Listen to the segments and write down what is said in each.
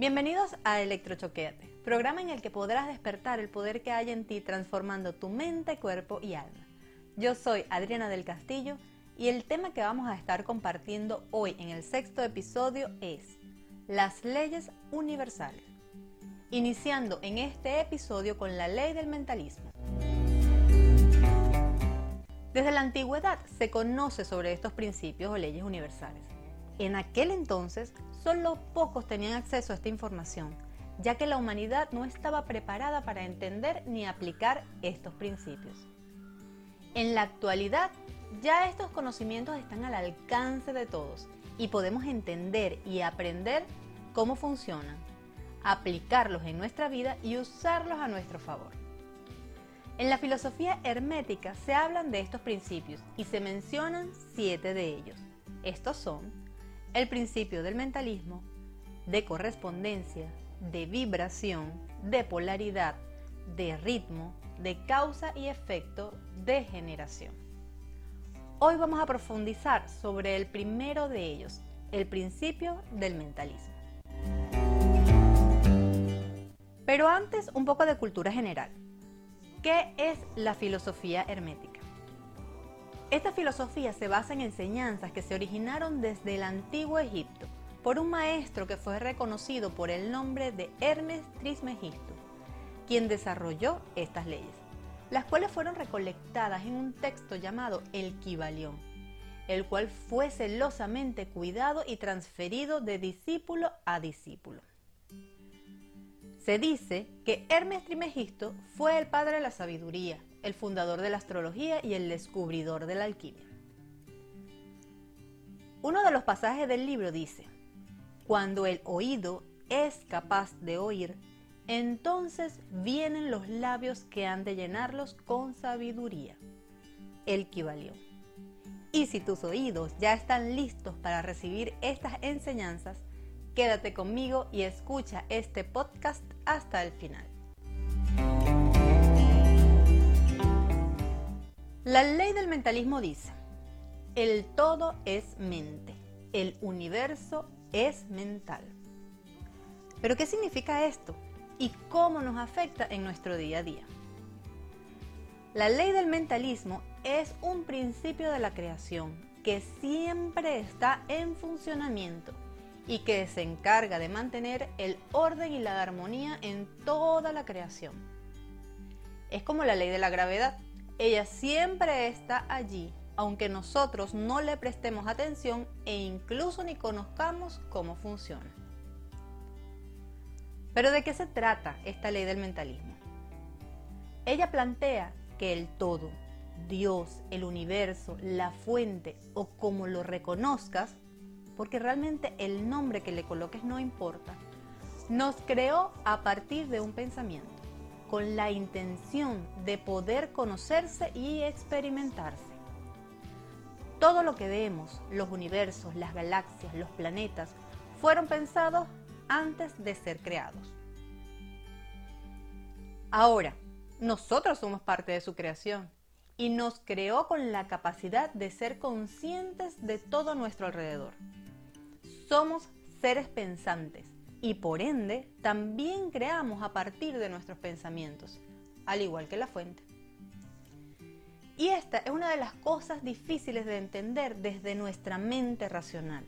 Bienvenidos a Electrochoqueate, programa en el que podrás despertar el poder que hay en ti transformando tu mente, cuerpo y alma. Yo soy Adriana del Castillo y el tema que vamos a estar compartiendo hoy en el sexto episodio es las leyes universales, iniciando en este episodio con la ley del mentalismo. Desde la antigüedad se conoce sobre estos principios o leyes universales. En aquel entonces, solo pocos tenían acceso a esta información, ya que la humanidad no estaba preparada para entender ni aplicar estos principios. En la actualidad, ya estos conocimientos están al alcance de todos y podemos entender y aprender cómo funcionan, aplicarlos en nuestra vida y usarlos a nuestro favor. En la filosofía hermética se hablan de estos principios y se mencionan siete de ellos. Estos son el principio del mentalismo, de correspondencia, de vibración, de polaridad, de ritmo, de causa y efecto, de generación. Hoy vamos a profundizar sobre el primero de ellos, el principio del mentalismo. Pero antes, un poco de cultura general. ¿Qué es la filosofía hermética? Esta filosofía se basa en enseñanzas que se originaron desde el antiguo Egipto por un maestro que fue reconocido por el nombre de Hermes Trismegisto, quien desarrolló estas leyes, las cuales fueron recolectadas en un texto llamado el Kibalión, el cual fue celosamente cuidado y transferido de discípulo a discípulo. Se dice que Hermes Trismegisto fue el padre de la sabiduría, el fundador de la astrología y el descubridor de la alquimia. Uno de los pasajes del libro dice, cuando el oído es capaz de oír, entonces vienen los labios que han de llenarlos con sabiduría. El Kibalión. Y si tus oídos ya están listos para recibir estas enseñanzas, quédate conmigo y escucha este podcast hasta el final. La ley del mentalismo dice, el todo es mente, el universo es mental. Pero ¿qué significa esto? ¿Y cómo nos afecta en nuestro día a día? La ley del mentalismo es un principio de la creación que siempre está en funcionamiento y que se encarga de mantener el orden y la armonía en toda la creación. Es como la ley de la gravedad ella siempre está allí, aunque nosotros no le prestemos atención e incluso ni conozcamos cómo funciona. Pero ¿de qué se trata esta ley del mentalismo? Ella plantea que el todo, Dios, el universo, la fuente o como lo reconozcas, porque realmente el nombre que le coloques no importa, nos creó a partir de un pensamiento con la intención de poder conocerse y experimentarse. Todo lo que vemos, los universos, las galaxias, los planetas, fueron pensados antes de ser creados. Ahora, nosotros somos parte de su creación y nos creó con la capacidad de ser conscientes de todo nuestro alrededor. Somos seres pensantes y por ende también creamos a partir de nuestros pensamientos, al igual que la fuente. Y esta es una de las cosas difíciles de entender desde nuestra mente racional.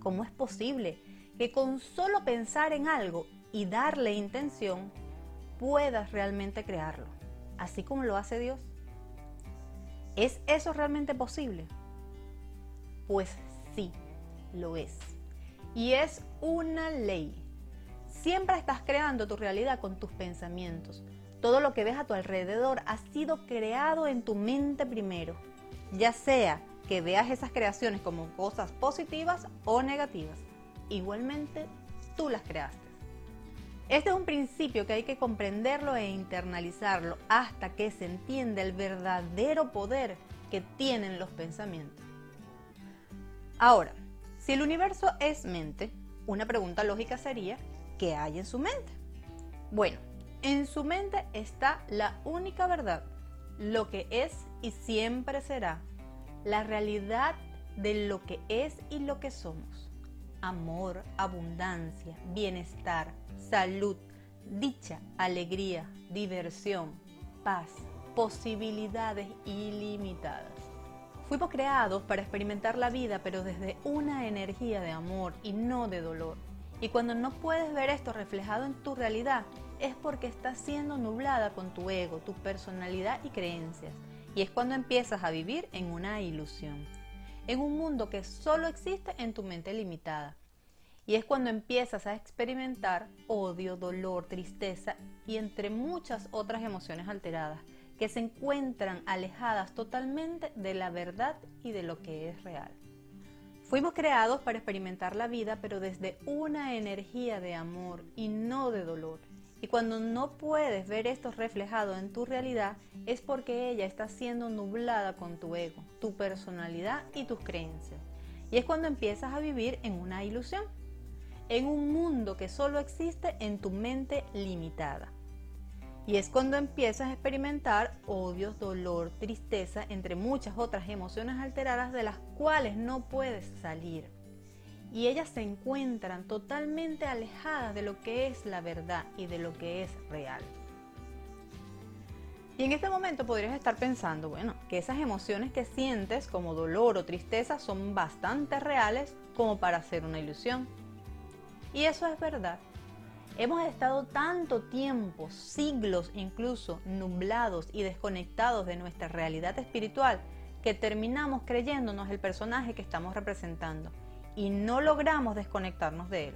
¿Cómo es posible que con solo pensar en algo y darle intención puedas realmente crearlo, así como lo hace Dios? ¿Es eso realmente posible? Pues sí, lo es y es una ley. Siempre estás creando tu realidad con tus pensamientos. Todo lo que ves a tu alrededor ha sido creado en tu mente primero, ya sea que veas esas creaciones como cosas positivas o negativas. Igualmente, tú las creaste. Este es un principio que hay que comprenderlo e internalizarlo hasta que se entienda el verdadero poder que tienen los pensamientos. Ahora, si el universo es mente, una pregunta lógica sería, ¿qué hay en su mente? Bueno, en su mente está la única verdad, lo que es y siempre será, la realidad de lo que es y lo que somos. Amor, abundancia, bienestar, salud, dicha, alegría, diversión, paz, posibilidades ilimitadas. Fuimos creados para experimentar la vida, pero desde una energía de amor y no de dolor. Y cuando no puedes ver esto reflejado en tu realidad, es porque estás siendo nublada con tu ego, tu personalidad y creencias. Y es cuando empiezas a vivir en una ilusión, en un mundo que solo existe en tu mente limitada. Y es cuando empiezas a experimentar odio, dolor, tristeza y entre muchas otras emociones alteradas que se encuentran alejadas totalmente de la verdad y de lo que es real. Fuimos creados para experimentar la vida, pero desde una energía de amor y no de dolor. Y cuando no puedes ver esto reflejado en tu realidad, es porque ella está siendo nublada con tu ego, tu personalidad y tus creencias. Y es cuando empiezas a vivir en una ilusión, en un mundo que solo existe en tu mente limitada. Y es cuando empiezas a experimentar odio, dolor, tristeza, entre muchas otras emociones alteradas de las cuales no puedes salir. Y ellas se encuentran totalmente alejadas de lo que es la verdad y de lo que es real. Y en este momento podrías estar pensando, bueno, que esas emociones que sientes como dolor o tristeza son bastante reales como para ser una ilusión. Y eso es verdad. Hemos estado tanto tiempo, siglos incluso, nublados y desconectados de nuestra realidad espiritual que terminamos creyéndonos el personaje que estamos representando y no logramos desconectarnos de él.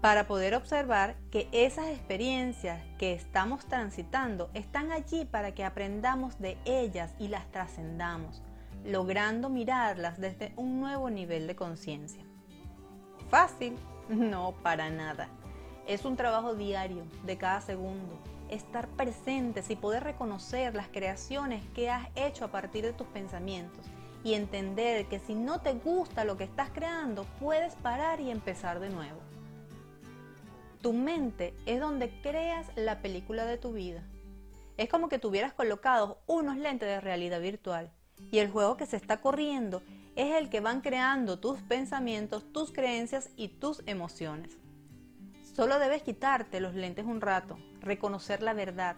Para poder observar que esas experiencias que estamos transitando están allí para que aprendamos de ellas y las trascendamos, logrando mirarlas desde un nuevo nivel de conciencia. ¿Fácil? No, para nada. Es un trabajo diario, de cada segundo. Estar presentes y poder reconocer las creaciones que has hecho a partir de tus pensamientos y entender que si no te gusta lo que estás creando, puedes parar y empezar de nuevo. Tu mente es donde creas la película de tu vida. Es como que tuvieras colocados unos lentes de realidad virtual y el juego que se está corriendo es el que van creando tus pensamientos, tus creencias y tus emociones. Solo debes quitarte los lentes un rato, reconocer la verdad,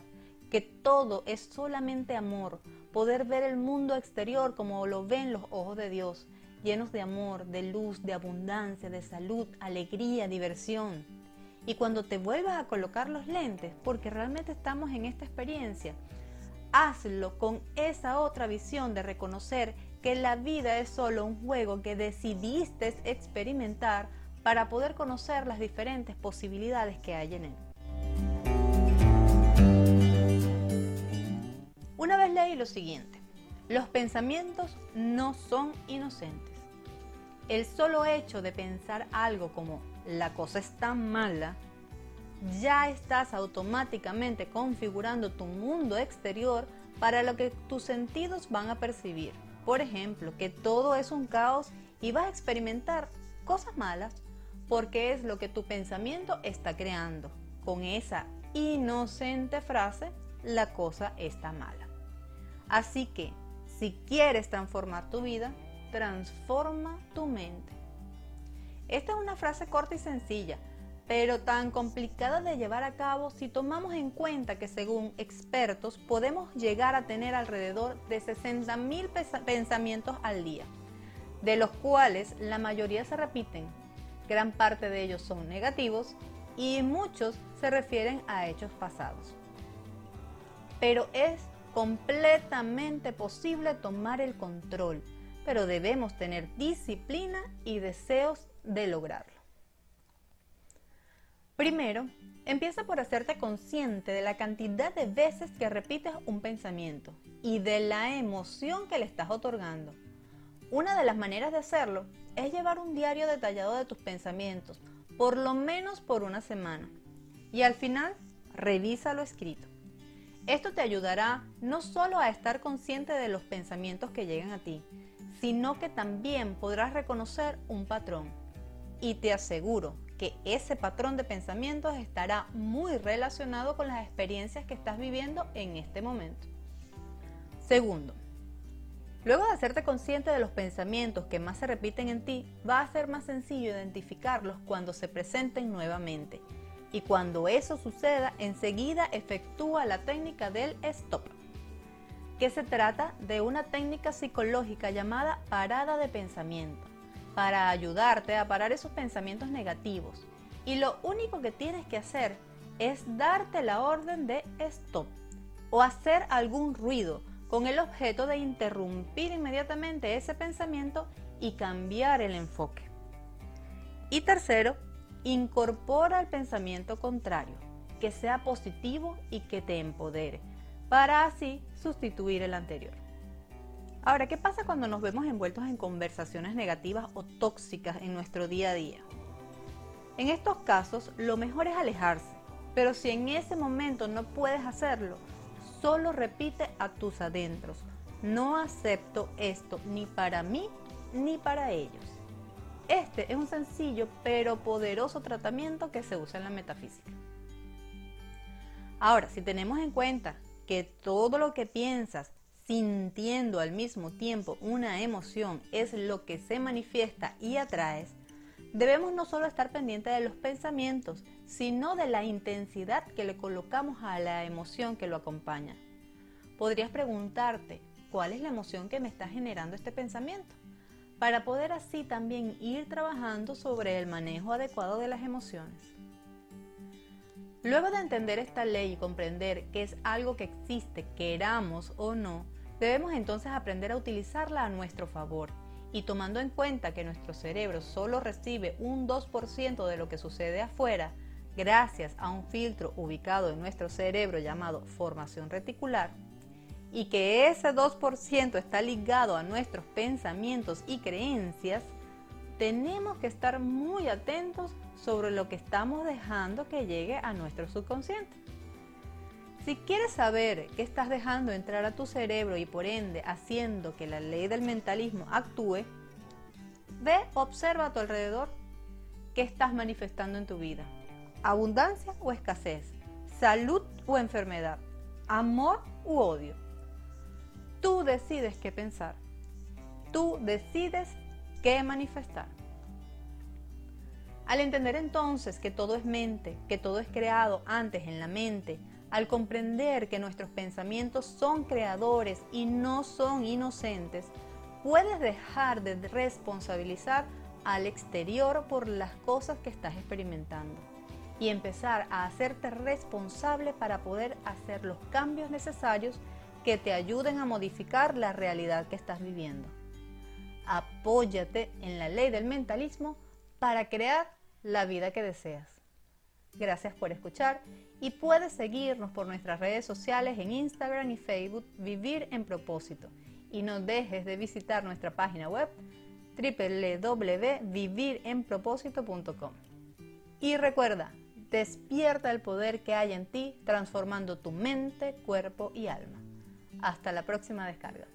que todo es solamente amor, poder ver el mundo exterior como lo ven los ojos de Dios, llenos de amor, de luz, de abundancia, de salud, alegría, diversión. Y cuando te vuelvas a colocar los lentes, porque realmente estamos en esta experiencia, hazlo con esa otra visión de reconocer que la vida es solo un juego que decidiste experimentar para poder conocer las diferentes posibilidades que hay en él. Una vez leí lo siguiente, los pensamientos no son inocentes. El solo hecho de pensar algo como la cosa está mala, ya estás automáticamente configurando tu mundo exterior para lo que tus sentidos van a percibir. Por ejemplo, que todo es un caos y vas a experimentar cosas malas porque es lo que tu pensamiento está creando. Con esa inocente frase, la cosa está mala. Así que, si quieres transformar tu vida, transforma tu mente. Esta es una frase corta y sencilla, pero tan complicada de llevar a cabo si tomamos en cuenta que según expertos podemos llegar a tener alrededor de 60.000 pensamientos al día, de los cuales la mayoría se repiten Gran parte de ellos son negativos y muchos se refieren a hechos pasados. Pero es completamente posible tomar el control, pero debemos tener disciplina y deseos de lograrlo. Primero, empieza por hacerte consciente de la cantidad de veces que repites un pensamiento y de la emoción que le estás otorgando. Una de las maneras de hacerlo es llevar un diario detallado de tus pensamientos, por lo menos por una semana. Y al final, revisa lo escrito. Esto te ayudará no solo a estar consciente de los pensamientos que llegan a ti, sino que también podrás reconocer un patrón. Y te aseguro que ese patrón de pensamientos estará muy relacionado con las experiencias que estás viviendo en este momento. Segundo, luego de hacerte consciente de los pensamientos que más se repiten en ti, va a ser más sencillo identificarlos cuando se presenten nuevamente. Y cuando eso suceda, enseguida efectúa la técnica del stop, que se trata de una técnica psicológica llamada parada de pensamiento, para ayudarte a parar esos pensamientos negativos. Y lo único que tienes que hacer es darte la orden de stop o hacer algún ruido con el objeto de interrumpir inmediatamente ese pensamiento y cambiar el enfoque. Y tercero, incorpora el pensamiento contrario, que sea positivo y que te empodere, para así sustituir el anterior. Ahora, ¿qué pasa cuando nos vemos envueltos en conversaciones negativas o tóxicas en nuestro día a día? En estos casos, lo mejor es alejarse, pero si en ese momento no puedes hacerlo, solo repite a tus adentros, no acepto esto ni para mí ni para ellos. Este es un sencillo pero poderoso tratamiento que se usa en la metafísica. Ahora, si tenemos en cuenta que todo lo que piensas sintiendo al mismo tiempo una emoción es lo que se manifiesta y atraes, debemos no solo estar pendientes de los pensamientos, sino de la intensidad que le colocamos a la emoción que lo acompaña. Podrías preguntarte, ¿cuál es la emoción que me está generando este pensamiento? Para poder así también ir trabajando sobre el manejo adecuado de las emociones. Luego de entender esta ley y comprender que es algo que existe, queramos o no, debemos entonces aprender a utilizarla a nuestro favor y tomando en cuenta que nuestro cerebro solo recibe un 2% de lo que sucede afuera, gracias a un filtro ubicado en nuestro cerebro llamado formación reticular, y que ese 2% está ligado a nuestros pensamientos y creencias, tenemos que estar muy atentos sobre lo que estamos dejando que llegue a nuestro subconsciente. Si quieres saber qué estás dejando entrar a tu cerebro y por ende haciendo que la ley del mentalismo actúe, ve, observa a tu alrededor qué estás manifestando en tu vida. Abundancia o escasez, salud o enfermedad, amor u odio. Tú decides qué pensar. Tú decides qué manifestar. Al entender entonces que todo es mente, que todo es creado antes en la mente, al comprender que nuestros pensamientos son creadores y no son inocentes, puedes dejar de responsabilizar al exterior por las cosas que estás experimentando y empezar a hacerte responsable para poder hacer los cambios necesarios que te ayuden a modificar la realidad que estás viviendo. Apóyate en la ley del mentalismo para crear la vida que deseas. Gracias por escuchar y puedes seguirnos por nuestras redes sociales en Instagram y Facebook Vivir en Propósito. Y no dejes de visitar nuestra página web www.vivirenpropósito.com. Y recuerda, despierta el poder que hay en ti transformando tu mente, cuerpo y alma. Hasta la próxima descarga.